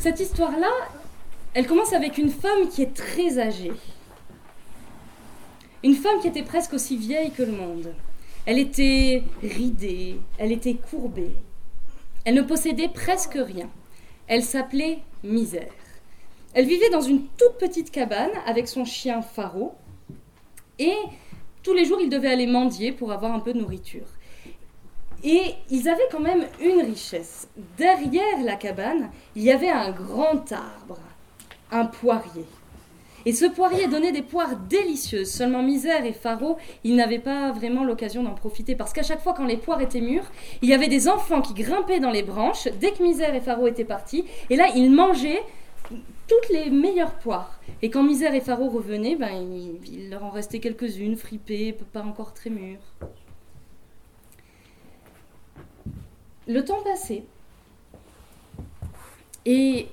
Cette histoire-là, elle commence avec une femme qui est très âgée. Une femme qui était presque aussi vieille que le monde. Elle était ridée, elle était courbée. Elle ne possédait presque rien. Elle s'appelait Misère. Elle vivait dans une toute petite cabane avec son chien Faro. Et tous les jours, il devait aller mendier pour avoir un peu de nourriture. Et ils avaient quand même une richesse. Derrière la cabane, il y avait un grand arbre, un poirier. Et ce poirier donnait des poires délicieuses. Seulement Misère et Faro, ils n'avaient pas vraiment l'occasion d'en profiter. Parce qu'à chaque fois, quand les poires étaient mûres, il y avait des enfants qui grimpaient dans les branches dès que Misère et Faro étaient partis. Et là, ils mangeaient toutes les meilleures poires. Et quand Misère et Faro revenaient, ben, il, leur en restait quelques-unes, fripées, pas encore très mûres. Le temps passait. Et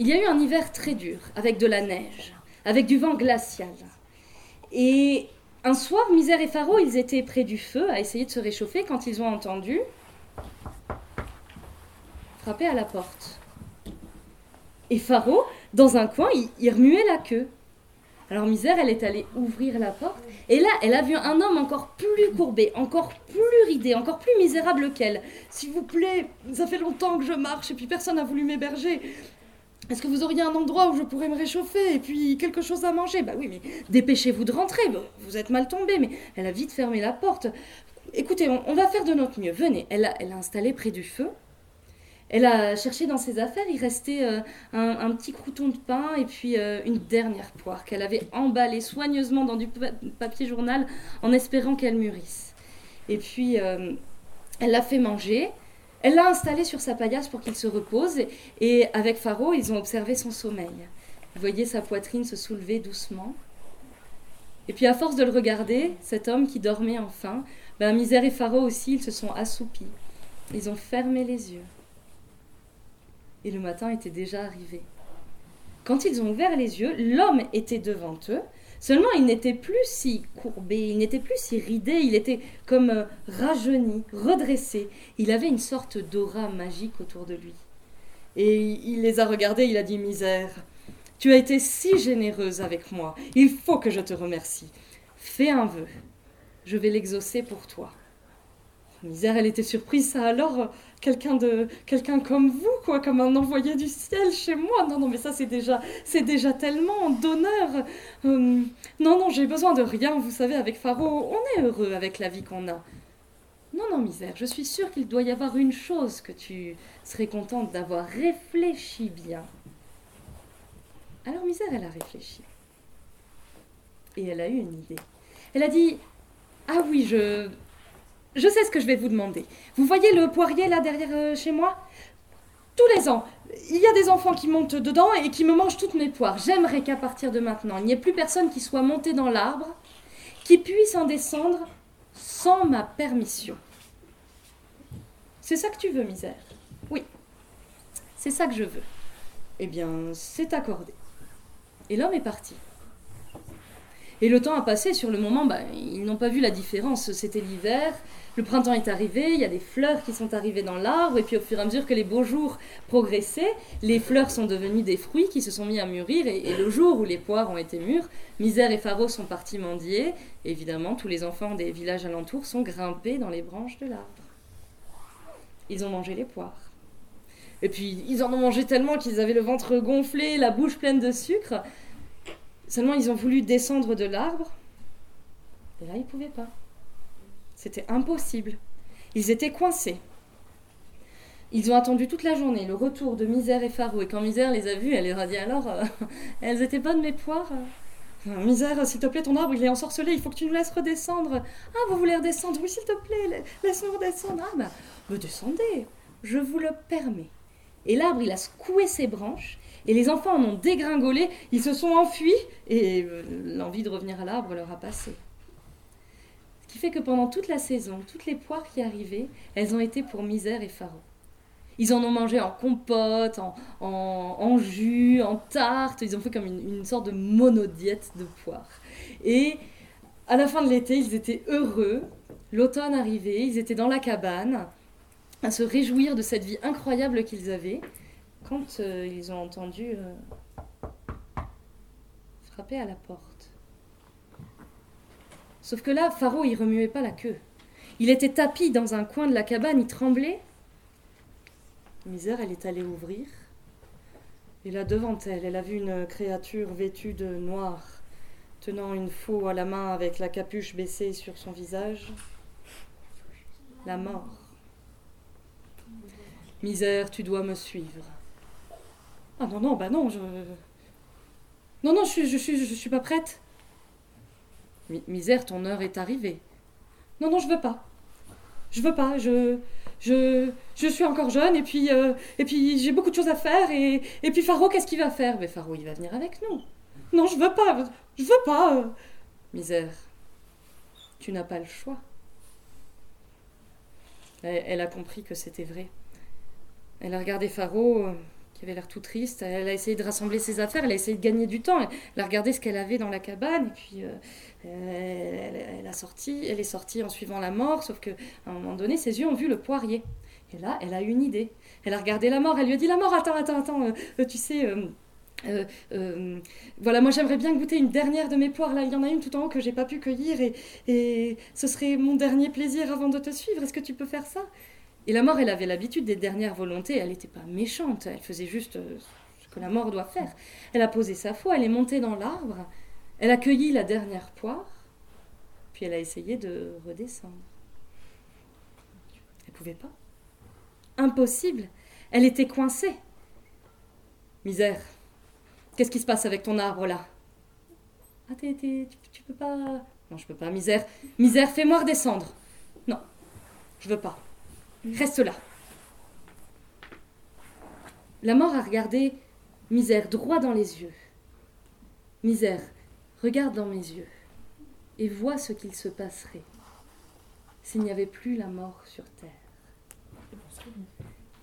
il y a eu un hiver très dur, avec de la neige, avec du vent glacial. Et un soir, Misère et Faro, ils étaient près du feu à essayer de se réchauffer quand ils ont entendu frapper à la porte. Et Faro, dans un coin, il, remuait la queue. Alors Misère, elle est allée ouvrir la porte, et là, elle a vu un homme encore plus courbé, encore plus ridé, encore plus misérable qu'elle. S'il vous plaît, ça fait longtemps que je marche, et puis personne n'a voulu m'héberger. Est-ce que vous auriez un endroit où je pourrais me réchauffer et puis quelque chose à manger? Bah oui, mais dépêchez-vous de rentrer. vous êtes mal tombé, mais elle a vite fermé la porte. Écoutez, on, va faire de notre mieux. Venez. Elle a, elle a installé près du feu. Elle a cherché dans ses affaires. Il restait euh, un, petit crouton de pain et puis euh, une dernière poire qu'elle avait emballée soigneusement dans du papier journal en espérant qu'elle mûrisse. Et puis, euh, elle l'a fait manger. Elle l'a installé sur sa paillasse pour qu'il se repose et, avec Faro, ils ont observé son sommeil. Vous voyez sa poitrine se soulever doucement. Et puis à force de le regarder, cet homme qui dormait enfin, ben, Misère et Faro aussi, ils se sont assoupis. Ils ont fermé les yeux. Et le matin était déjà arrivé. Quand ils ont ouvert les yeux, l'homme était devant eux, Seulement, il n'était plus si courbé, il n'était plus si ridé, il était comme euh, rajeuni, redressé. Il avait une sorte d'aura magique autour de lui. Et il les a regardés, il a dit Misère, tu as été si généreuse avec moi, il faut que je te remercie. Fais un vœu, je vais l'exaucer pour toi. Misère, elle était surprise, ça alors quelqu'un de quelqu'un comme vous quoi comme un envoyé du ciel chez moi. Non non mais ça c'est déjà c'est déjà tellement d'honneur. Hum, non non j'ai besoin de rien. Vous savez avec Faro on est heureux avec la vie qu'on a. Non non misère je suis sûre qu'il doit y avoir une chose que tu serais contente d'avoir réfléchi bien. Alors misère elle a réfléchi. Et elle a eu une idée. Elle a dit ah oui je je sais ce que je vais vous demander. Vous voyez le poirier là derrière euh, chez moi? Tous les ans, il y a des enfants qui montent dedans et qui me mangent toutes mes poires. J'aimerais qu'à partir de maintenant, il n'y ait plus personne qui soit monté dans l'arbre, qui puisse en descendre sans ma permission. C'est ça que tu veux, misère? Oui, c'est ça que je veux. Eh bien, c'est accordé. Et l'homme est parti. Et le temps a passé, sur le moment, bah, ils n'ont pas vu la différence. C'était l'hiver, le printemps est arrivé, il y a des fleurs qui sont arrivées dans l'arbre, et puis au fur et à mesure que les beaux jours progressaient, les fleurs sont devenues des fruits qui se sont mis à mûrir, et, le jour où les poires ont été mûres, Misère et Pharaon sont partis mendier, évidemment tous les enfants des villages alentours sont grimpés dans les branches de l'arbre. Ils ont mangé les poires. Et puis ils en ont mangé tellement qu'ils avaient le ventre gonflé, la bouche pleine de sucre. Seulement ils ont voulu descendre de l'arbre, et là ils ne pouvaient pas. C'était impossible. Ils étaient coincés. Ils ont attendu toute la journée le retour de Misère et Faro. Et quand Misère les a vus, elle leur a dit alors, euh, elles étaient bonnes mes poires euh, Misère, s'il te plaît, ton arbre, il est ensorcelé, il faut que tu nous laisses redescendre. Ah, vous voulez redescendre? Oui, s'il te plaît, laisse-nous redescendre. Ah, me descendez, je vous le permets. Et l'arbre, il a secoué ses branches, et les enfants en ont dégringolé, ils se sont enfuis, et euh, l'envie de revenir à l'arbre leur a passé qui fait que pendant toute la saison, toutes les poires qui arrivaient, elles ont été pour misère et Pharaon. Ils en ont mangé en compote, en, en, jus, en tarte. Ils ont fait comme une, une sorte de monodiète de poires. Et à la fin de l'été, ils étaient heureux. L'automne arrivait, ils étaient dans la cabane, à se réjouir de cette vie incroyable qu'ils avaient. quand euh, ils ont entendu euh, frapper à la porte. Sauf que là, Pharaon, il remuait pas la queue. Il était tapi dans un coin de la cabane, il tremblait. Misère, elle est allée ouvrir. Et là, devant elle, elle a vu une créature vêtue de noir, tenant une faux à la main avec la capuche baissée sur son visage. La mort. Misère, tu dois me suivre. Ah non, non, bah non, je. Non, non, je suis, je suis, je suis pas prête. Mi- misère, ton heure est arrivée. Non, non, je veux pas. Je veux pas, je. Je, je suis encore jeune et puis, euh, et puis j'ai beaucoup de choses à faire et, et puis Pharaon, qu'est-ce qu'il va faire? Mais Pharaon, il va venir avec nous. Non, je veux pas, je veux pas. euh. Misère, tu n'as pas le choix. Elle a compris que c'était vrai. Elle a regardé Pharaon, euh, qui avait l'air tout triste. Elle a essayé de rassembler ses affaires, elle a essayé de gagner du temps. Elle a regardé ce qu'elle avait dans la cabane, et puis euh, elle, elle- est sortie en suivant la mort, sauf que à un moment donné, ses yeux ont vu le poirier. Et là, elle a eu une idée. Elle a regardé la mort, elle lui a dit La mort, attends, attends, attends, euh, tu sais. voilà, moi j'aimerais bien goûter une dernière de mes poires. Là, il y en a une tout en haut que j'ai pas pu cueillir et, et ce serait mon dernier plaisir avant de te suivre. Est-ce que tu peux faire ça? Et la mort, elle avait l'habitude des dernières volontés. Elle n'était pas méchante. Elle faisait juste euh, ce que la mort doit faire. Elle a posé sa foi. Elle est montée dans l'arbre. Elle a cueilli la dernière poire. Puis elle a essayé de redescendre. Elle pouvait pas. Impossible. Elle était coincée. Misère. Qu'est-ce qui se passe avec ton arbre là? Ah, t'es, tu, tu peux pas. Non, je peux pas. Misère. Misère, fais-moi redescendre. Non, je veux pas. Reste là. La mort a regardé Misère droit dans les yeux. Misère, regarde dans mes yeux et vois ce qu'il se passerait s'il n'y avait plus la mort sur terre.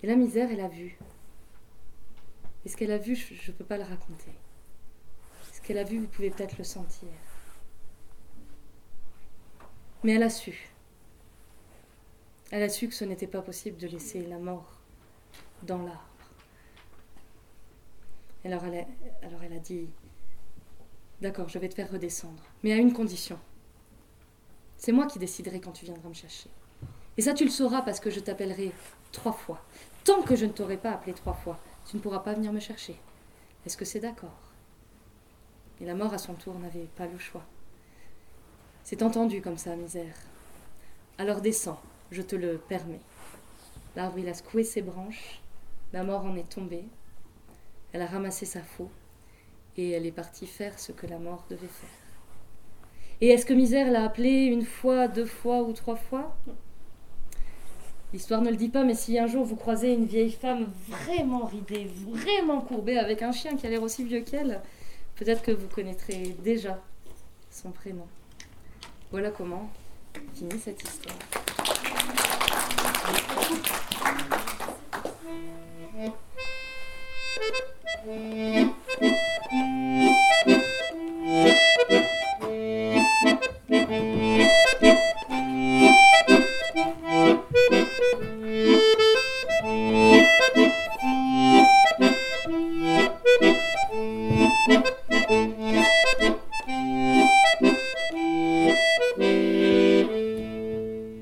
Et la misère, elle a vu. Et ce qu'elle a vu, je ne peux pas le raconter. Ce qu'elle a vu, vous pouvez peut-être le sentir. Mais elle a su. Elle a su que ce n'était pas possible de laisser la mort dans l'arbre. Alors elle, a, dit, d'accord, je vais te faire redescendre, mais à une condition. C'est moi qui déciderai quand tu viendras me chercher. Et ça, tu le sauras parce que je t'appellerai trois fois. Tant que je ne t'aurai pas appelé trois fois, tu ne pourras pas venir me chercher. Est-ce que c'est d'accord? Et la mort, à son tour, n'avait pas le choix. C'est entendu comme ça, misère. Alors descends, je te le permets. L'arbre, il a secoué ses branches. La mort en est tombée. Elle a ramassé sa faux. Et elle est partie faire ce que la mort devait faire. Et est-ce que misère l'a appelé une fois, deux fois ou trois fois? L'histoire ne le dit pas, mais si un jour vous croisez une vieille femme vraiment ridée, vraiment courbée, avec un chien qui a l'air aussi vieux qu'elle, peut-être que vous connaîtrez déjà son prénom. Voilà comment finit cette histoire. Mm-hmm.